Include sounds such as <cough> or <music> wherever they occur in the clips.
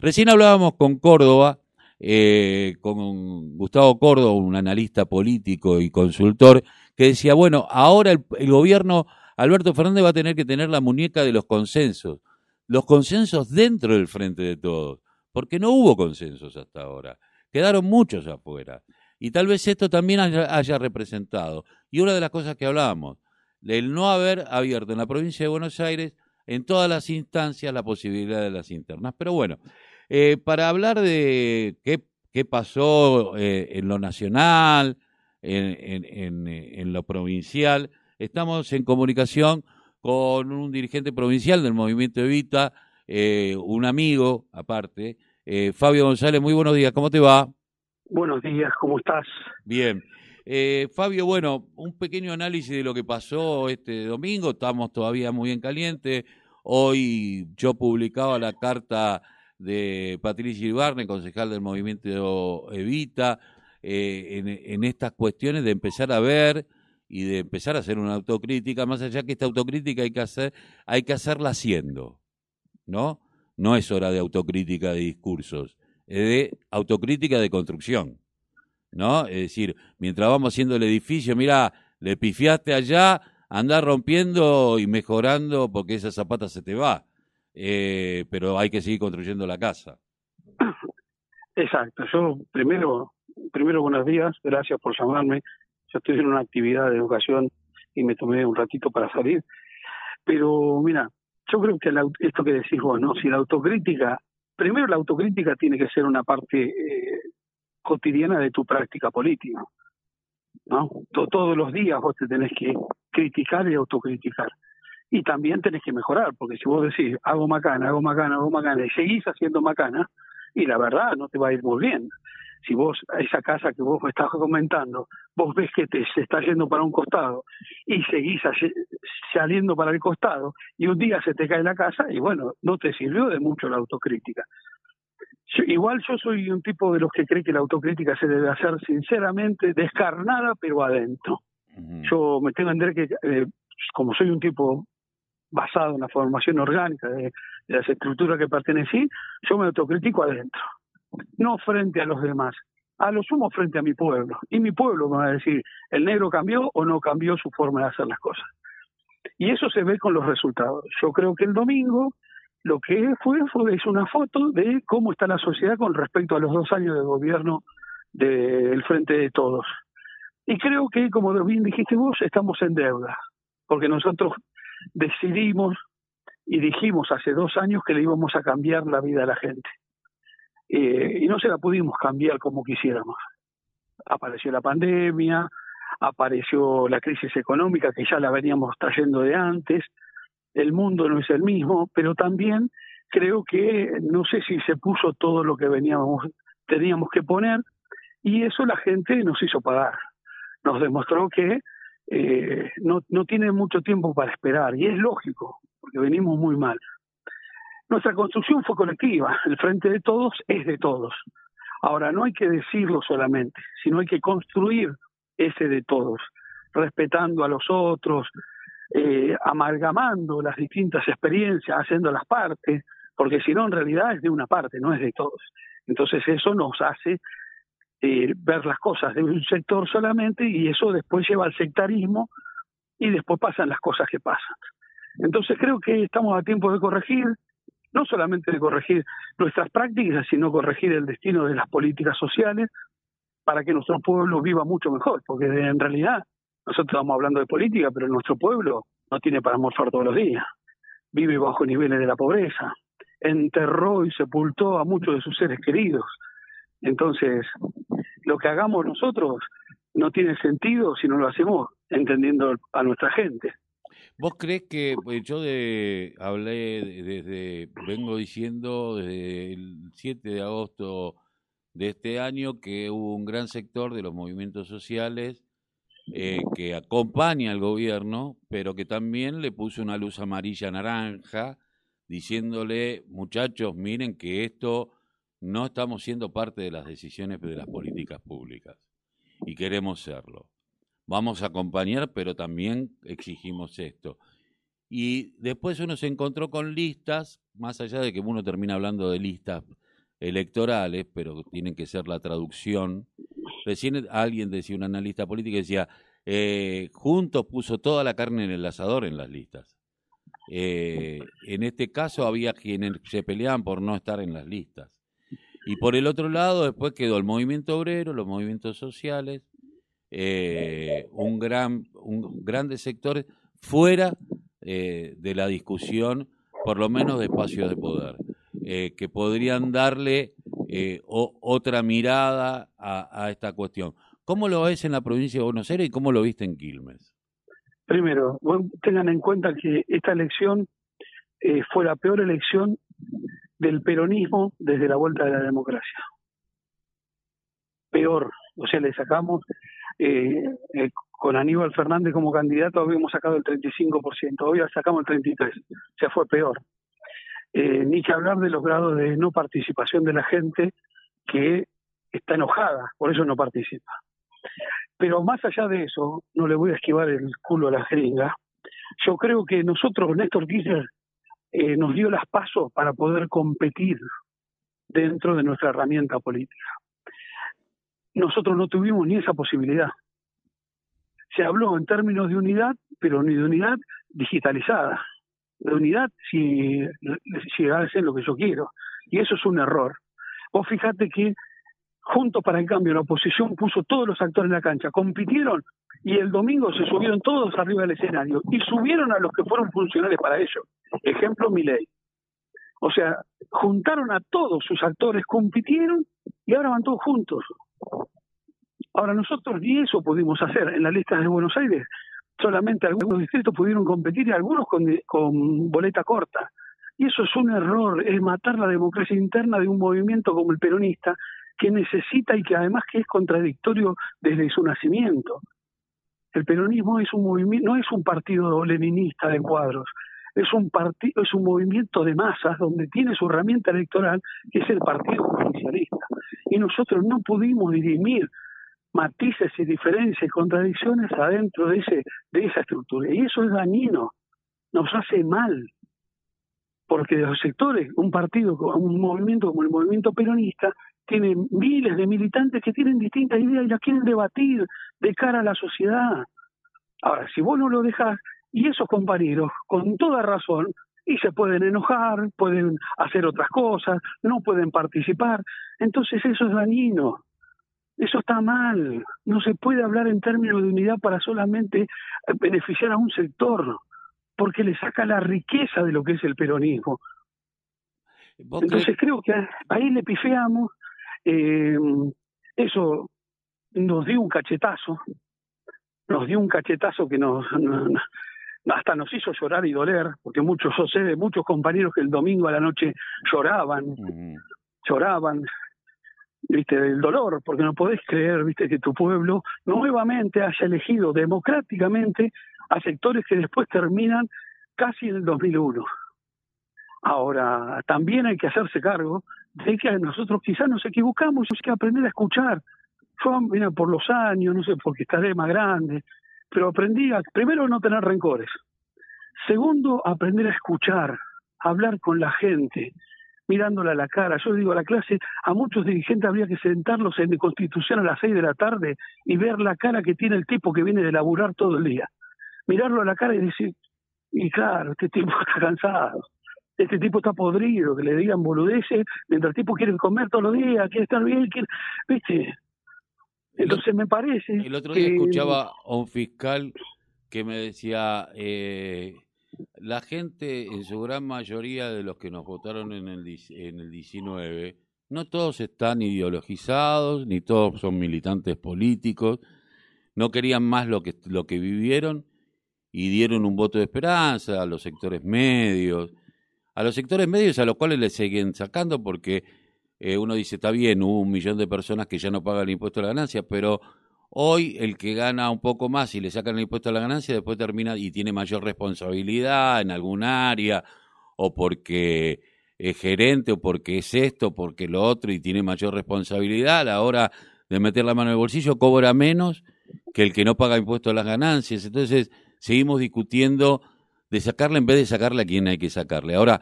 Recién hablábamos con Córdoba, eh, con Gustavo Córdoba, un analista político y consultor, que decía, bueno, ahora el, gobierno, Alberto Fernández va a tener que tener la muñeca de los consensos, los consensos dentro del frente de todos, porque no hubo consensos hasta ahora, quedaron muchos afuera. Y tal vez esto también haya representado. Y una de las cosas que hablábamos, el no haber abierto en la provincia de Buenos Aires en todas las instancias la posibilidad de las internas. Pero bueno, eh, para hablar de qué, qué pasó eh, en lo nacional, en, en, en, lo provincial, estamos en comunicación con un dirigente provincial del movimiento Evita, eh, un amigo aparte, Fabio González. Muy buenos días, ¿cómo te va? Buenos días, ¿cómo estás? Bien. Eh, Fabio, bueno, un pequeño análisis de lo que pasó este domingo, estamos todavía muy en caliente. Hoy yo publicaba la carta de Patricia Ibarne, concejal del movimiento Evita, eh, en, estas cuestiones de empezar a ver y de empezar a hacer una autocrítica, más allá que esta autocrítica hay que hacer, hay que hacerla haciendo, ¿no? No es hora de autocrítica de discursos, es de autocrítica de construcción. ¿no? Es decir, mientras vamos haciendo el edificio, mira, le pifiaste allá, andar rompiendo y mejorando porque esa zapata se te va. Eh, pero hay que seguir construyendo la casa. Exacto. Yo primero, primero buenos días, gracias por llamarme. Yo estoy en una actividad de educación y me tomé un ratito para salir. Pero mira, yo creo que esto que decís vos, ¿no? Si la autocrítica, primero la autocrítica tiene que ser una parte eh, cotidiana de tu práctica política. ¿no? Todos los días vos te tenés que criticar y autocriticar. Y también tenés que mejorar, porque si vos decís, hago macana, hago macana, hago macana, y seguís haciendo macana, y la verdad no te va a ir muy bien. Si vos, esa casa que vos me estás comentando, vos ves que te se está yendo para un costado y seguís saliendo para el costado, y un día se te cae la casa, y bueno, no te sirvió de mucho la autocrítica igual yo soy un tipo de los que cree que la autocrítica se debe hacer sinceramente, descarnada, pero adentro. Yo me tengo que entender que, eh, como soy un tipo basado en la formación orgánica de, las estructuras que pertenecí, yo me autocritico adentro, no frente a los demás, a lo sumo frente a mi pueblo. Y mi pueblo me va a decir, ¿el negro cambió o no cambió su forma de hacer las cosas? Y eso se ve con los resultados. Yo creo que el domingo lo que fue, fue es una foto de cómo está la sociedad con respecto a los dos años de gobierno del Frente de Todos. Y creo que, como bien dijiste vos, estamos en deuda, porque nosotros decidimos y dijimos hace dos años que le íbamos a cambiar la vida a la gente. Eh, y no se la pudimos cambiar como quisiéramos. Apareció la pandemia, apareció la crisis económica que ya la veníamos trayendo de antes, el mundo no es el mismo, pero también creo que no sé si se puso todo lo que veníamos, teníamos que poner, y eso la gente nos hizo pagar. Nos demostró que eh, no, no tiene mucho tiempo para esperar, y es lógico, porque venimos muy mal. Nuestra construcción fue colectiva, <laughs> el frente de todos es de todos. Ahora, no hay que decirlo solamente, sino hay que construir ese de todos, respetando a los otros, eh, amalgamando las distintas experiencias, haciendo las partes, porque si no, en realidad es de una parte, no es de todos. Entonces eso nos hace eh, ver las cosas de un sector solamente y eso después lleva al sectarismo y después pasan las cosas que pasan. Entonces creo que estamos a tiempo de corregir, no solamente de corregir nuestras prácticas, sino corregir el destino de las políticas sociales para que nuestro pueblo viva mucho mejor, porque en realidad nosotros estamos hablando de política, pero nuestro pueblo no tiene para almorzar todos los días. Vive bajo niveles de la pobreza. Enterró y sepultó a muchos de sus seres queridos. Entonces, lo que hagamos nosotros no tiene sentido si no lo hacemos entendiendo a nuestra gente. ¿Vos crees que pues, yo de, hablé desde, vengo diciendo desde el 7 de agosto de este año que hubo un gran sector de los movimientos sociales eh, que acompaña al gobierno, pero que también le puso una luz amarilla naranja, diciéndole, muchachos, miren que esto no estamos siendo parte de las decisiones de las políticas públicas y queremos serlo. Vamos a acompañar, pero también exigimos esto. Y después uno se encontró con listas, más allá de que uno termina hablando de listas electorales, pero tienen que ser la traducción. Recién alguien decía, un analista político decía, eh, Juntos puso toda la carne en el asador en las listas. Eh, en este caso había quienes se peleaban por no estar en las listas. Y por el otro lado, después quedó el movimiento obrero, los movimientos sociales, eh, un gran, un grandes sectores fuera eh, de la discusión, por lo menos de espacios de poder, eh, que podrían darle otra mirada a, a, esta cuestión. ¿Cómo lo ves en la provincia de Buenos Aires y cómo lo viste en Quilmes? Primero, tengan en cuenta que esta elección fue la peor elección del peronismo desde la vuelta de la democracia. Peor, o sea, le sacamos, eh, eh, con Aníbal Fernández como candidato habíamos sacado el 35%, hoy sacamos el 33%, o sea, fue peor. Eh, ni que hablar de los grados de no participación de la gente que está enojada, por eso no participa. Pero más allá de eso, no le voy a esquivar el culo a la jeringa, yo creo que nosotros, Néstor Kirchner, eh, nos dio las pasos para poder competir dentro de nuestra herramienta política. Nosotros no tuvimos ni esa posibilidad. Se habló en términos de unidad, pero ni de unidad digitalizada. De unidad si, si hacen lo que yo quiero. Y eso es un error. Vos fíjate que Juntos para el Cambio, la oposición puso todos los actores en la cancha, compitieron y el domingo se subieron todos arriba del escenario y subieron a los que fueron funcionales para ello. Ejemplo, Miley. O sea, juntaron a todos sus actores, compitieron y ahora van todos juntos. Ahora nosotros ni eso pudimos hacer en la lista de Buenos Aires. Solamente algunos distritos pudieron competir y algunos con, con boleta corta. Y eso es un error, es matar la democracia interna de un movimiento como el peronista que necesita y que además que es contradictorio desde su nacimiento. El peronismo es un movimiento, no es un partido leninista de cuadros, es un partido, es un movimiento de masas donde tiene su herramienta electoral, que es el Partido Socialista. Y nosotros no pudimos dirimir matices y diferencias y contradicciones adentro de ese, de esa estructura. Y eso es dañino, nos hace mal. Porque los sectores, un partido, un movimiento como el movimiento peronista, tiene miles de militantes que tienen distintas ideas y las quieren debatir de cara a la sociedad. Ahora, si vos no lo dejás, y esos compañeros, con toda razón, y se pueden enojar, pueden hacer otras cosas, no pueden participar, entonces eso es dañino. Eso está mal. No se puede hablar en términos de unidad para solamente beneficiar a un sector, porque le saca la riqueza de lo que es el peronismo. Entonces creo que ahí le pifeamos eh, eso nos dio un cachetazo, nos dio un cachetazo que nos, hasta nos hizo llorar y doler, porque muchos, yo sé de muchos compañeros que el domingo a la noche lloraban, lloraban, viste, del dolor, porque no podés creer, viste, que tu pueblo nuevamente haya elegido democráticamente a sectores que después terminan casi en el 2001. Ahora, también hay que hacerse cargo de que nosotros quizás nos equivocamos, hay que aprender a escuchar. Yo, mira, por los años, no sé, porque estaré más grande, pero aprendí a, primero, no tener rencores. Segundo, aprender a escuchar, hablar con la gente, mirándola a la cara. Yo digo a la clase, a muchos dirigentes habría que sentarlos en Constitución a las seis de la tarde y ver la cara que tiene el tipo que viene de laburar todo el día. Mirarlo a la cara y decir, y claro, este tipo <laughs> está cansado este tipo está podrido, que le digan boludeces, mientras el tipo quiere comer todos los días, quiere estar bien, quiere, ¿viste? Entonces me parece. El otro día escuchaba a un fiscal que me decía: eh, la gente, en su gran mayoría de los que nos votaron en el, en el 19, no todos están ideologizados, ni todos son militantes políticos, no querían más lo que, lo que vivieron y dieron un voto de esperanza a los sectores medios a los sectores medios a los cuales le siguen sacando porque eh, uno dice, está bien, hubo un millón de personas que ya no pagan el impuesto a la ganancia, pero hoy el que gana un poco más y le sacan el impuesto a la ganancia, después termina y tiene mayor responsabilidad en algún área, o porque es gerente, o porque es esto, porque lo otro, y tiene mayor responsabilidad a la hora de meter la mano en el bolsillo, cobra menos que el que no paga impuesto a las ganancias. Entonces, seguimos discutiendo de sacarle en vez de sacarle a quien hay que sacarle. Ahora,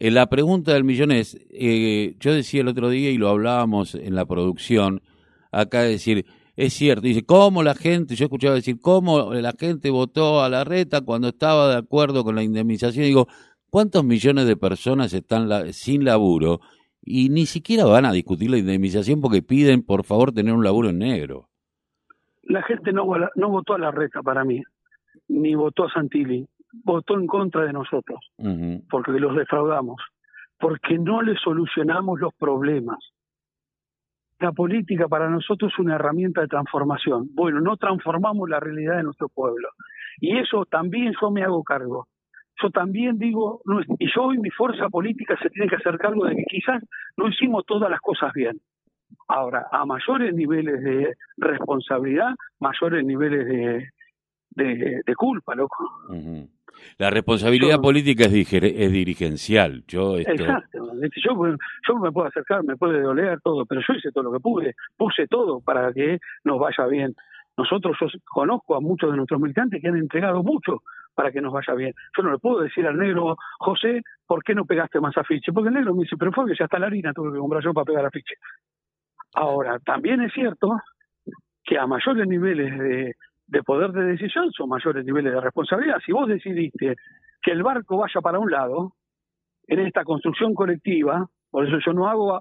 Eh, la pregunta del millón es, eh, yo decía el otro día y lo hablábamos en la producción, acá decir, es cierto, dice, ¿cómo la gente, yo escuchaba decir, cómo la gente votó a la reta cuando estaba de acuerdo con la indemnización? digo, ¿cuántos millones de personas están sin laburo y ni siquiera van a discutir la indemnización porque piden, por favor, tener un laburo en negro? La gente no, no votó a la reta para mí, ni votó a Santilli, votó en contra de nosotros, porque los defraudamos, porque no le solucionamos los problemas. La política para nosotros es una herramienta de transformación. Bueno, no transformamos la realidad de nuestro pueblo. Y eso también yo me hago cargo. Yo también digo, y yo y mi fuerza política se tiene que hacer cargo de que quizás no hicimos todas las cosas bien. Ahora, a mayores niveles de responsabilidad, mayores niveles de, de, culpa, loco. La responsabilidad política es, es dirigencial. Yo Exacto. Yo, yo me puedo acercar, me puede doler todo, pero yo hice todo lo que pude, puse todo para que nos vaya bien. Nosotros, yo conozco a muchos de nuestros militantes que han entregado mucho para que nos vaya bien. Yo no le puedo decir al negro, José, ¿por qué no pegaste más afiche? Porque el negro me dice, pero fue que ya está la harina, tuve que comprar yo para pegar afiche. Ahora, también es cierto que a mayores niveles de, de poder de decisión son mayores niveles de responsabilidad. Si vos decidiste que el barco vaya para un lado, en esta construcción colectiva, por eso yo no hago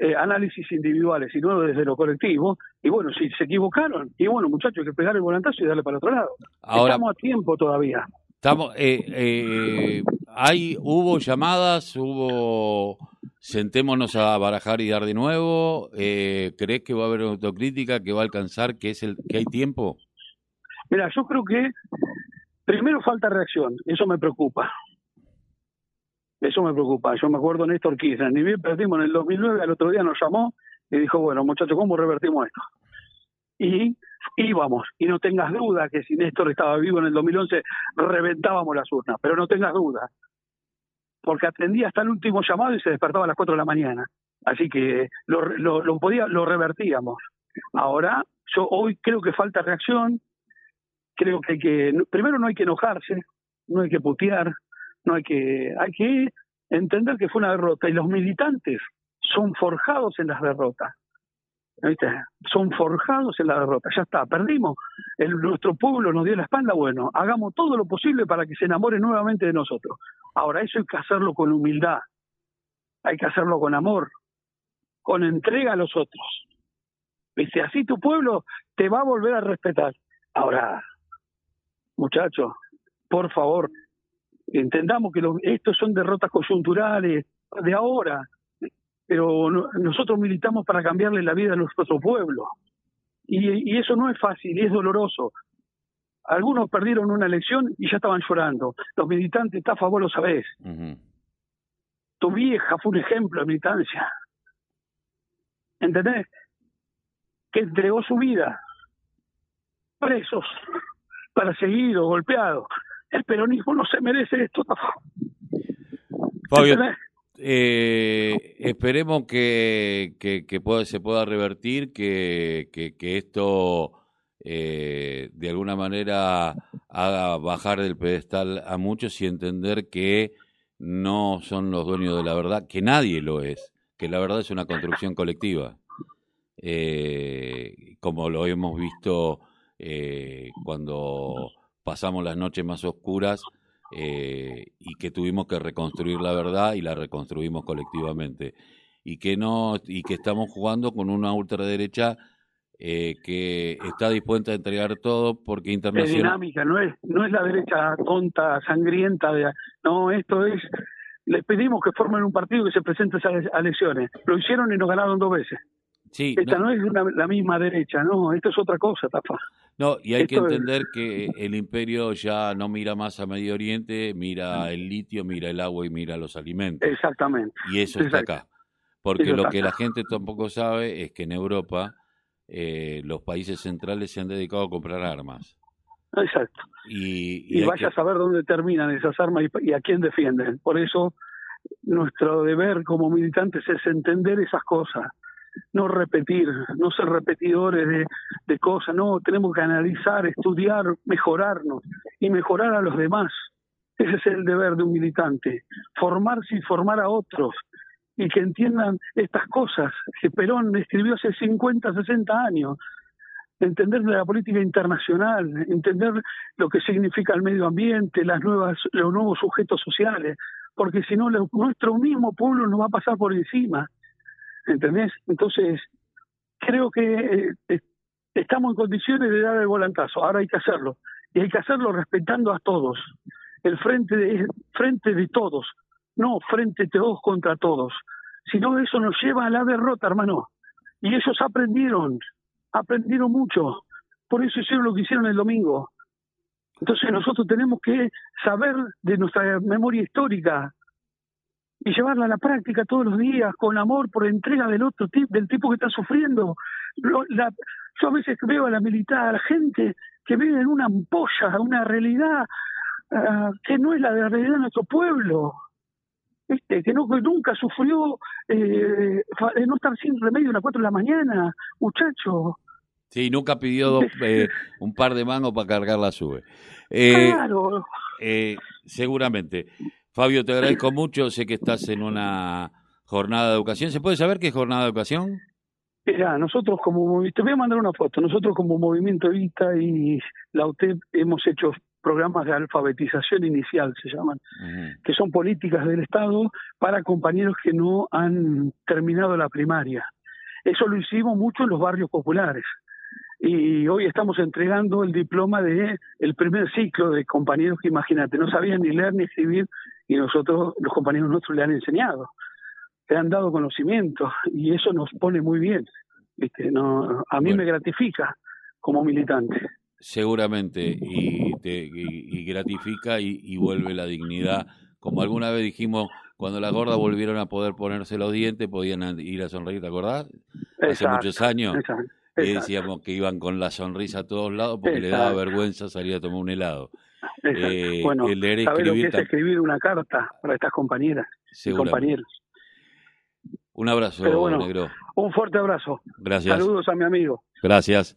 eh, análisis individuales, sino desde lo colectivo, y bueno, si se equivocaron, y bueno, muchachos, hay que pegar el volantazo y darle para otro lado. estamos a tiempo todavía. Estamos, eh, eh, hay, hubo llamadas, hubo sentémonos a barajar y dar de nuevo. Eh, ¿Crees que va a haber autocrítica que va a alcanzar que es el que hay tiempo? Mira, yo creo que primero falta reacción, eso me preocupa. Eso me preocupa. Yo me acuerdo Néstor Kirchner, ni bien perdimos en el 2009, al otro día nos llamó y dijo, bueno, muchachos, ¿cómo revertimos esto? Y íbamos, y no tengas duda que si Néstor estaba vivo en el 2011, reventábamos las urnas, pero no tengas duda, porque atendía hasta el último llamado y se despertaba a las 4 de la mañana. Así que lo, lo, lo, podía, lo revertíamos. Ahora, yo hoy creo que falta reacción, creo que hay que, primero no hay que enojarse, no hay que putear, no hay que, hay que entender que fue una derrota y los militantes son forjados en las derrotas. ¿Viste? Son forjados en la derrota. Ya está, perdimos. Nuestro pueblo nos dio la espalda. Bueno, hagamos todo lo posible para que se enamore nuevamente de nosotros. Ahora, eso hay que hacerlo con humildad. Hay que hacerlo con amor, con entrega a los otros. ¿Viste? Así tu pueblo te va a volver a respetar. Ahora, muchachos, por favor, entendamos que estos son derrotas coyunturales de ahora, pero nosotros militamos para cambiarle la vida a nuestro pueblo. Y, eso no es fácil, y es doloroso. Algunos perdieron una elección y ya estaban llorando. Los militantes, está a favor, lo sabés. Tu vieja fue un ejemplo de militancia. ¿Entendés? Que entregó su vida. Presos perseguido, golpeado. El peronismo no se merece esto. Fabio, eh, esperemos que, que, pueda, se pueda revertir, que, que, esto eh, de alguna manera haga bajar del pedestal a muchos y entender que no son los dueños de la verdad, que nadie lo es, que la verdad es una construcción colectiva, eh, como lo hemos visto eh, cuando pasamos las noches más oscuras eh, y que tuvimos que reconstruir la verdad y la reconstruimos colectivamente. Y que no y que estamos jugando con una ultraderecha eh, que está dispuesta a entregar todo porque internacional es dinámica no es no es la derecha tonta sangrienta de no esto es les pedimos que formen un partido que se presente a elecciones lo hicieron y nos ganaron dos veces. Esta no, es la misma derecha, no, esto es otra cosa, Tafa. No, y hay que entender que el imperio ya no mira más a Medio Oriente, mira el litio, mira el agua y mira los alimentos. Exactamente. Y eso está acá. Porque lo que la gente tampoco sabe es que en Europa eh, los países centrales se han dedicado a comprar armas. Exacto. Y, vaya a saber dónde terminan esas armas y, y a quién defienden. Por eso nuestro deber como militantes es entender esas cosas no repetir, no ser repetidores de, de cosas, no, tenemos que analizar, estudiar, mejorarnos y mejorar a los demás. Ese es el deber de un militante, formarse y formar a otros y que entiendan estas cosas que Perón escribió hace 50, 60 años. Entender la política internacional, entender lo que significa el medio ambiente, las nuevas, los nuevos sujetos sociales, porque si no, nuestro mismo pueblo nos va a pasar por encima. ¿Entendés? Entonces, creo que eh, estamos en condiciones de dar el volantazo, ahora hay que hacerlo, y hay que hacerlo respetando a todos, el frente de, frente de todos, no frente todos contra todos, sino eso nos lleva a la derrota, hermano. Y ellos aprendieron, aprendieron mucho, por eso hicieron lo que hicieron el domingo. Entonces nosotros tenemos que saber de nuestra memoria histórica y llevarla a la práctica todos los días con amor por entrega del otro tipo, del tipo que está sufriendo. yo a veces veo a la militar, a la gente que vive en una ampolla, una realidad ah, que no es la de la realidad de nuestro pueblo. ¿Viste? que no que nunca sufrió eh, no estar sin remedio a las 4 de la mañana, muchacho. Sí, nunca pidió eh, un par de mangos para cargar la sube. <laughs> Eh, claro. Eh, seguramente. Fabio, te agradezco mucho. Sé que estás en una jornada de educación. ¿Se puede saber qué es jornada de educación? Mira, nosotros como te voy a mandar una foto. Nosotros como Movimiento Evita y la UTEP hemos hecho programas de alfabetización inicial, se llaman, que son políticas del Estado para compañeros que no han terminado la primaria. Eso lo hicimos mucho en los barrios populares y hoy estamos entregando el diploma de el primer ciclo de compañeros que imagínate no sabían ni leer ni escribir y nosotros los compañeros nuestros le han enseñado le han dado conocimiento y eso nos pone muy bien ¿viste? no a mí me gratifica como militante seguramente y te y, gratifica y, y, vuelve la dignidad como alguna vez dijimos cuando las gordas volvieron a poder ponerse los dientes podían ir a sonreír ¿te acordás? hace muchos años y decíamos que iban con la sonrisa a todos lados porque le daba vergüenza salir a tomar un helado. Eh, bueno, el leer escribir lo que es escribir una carta para estas compañeras y compañeros? Un abrazo, negro. Un fuerte abrazo. Gracias. Saludos a mi amigo. Gracias.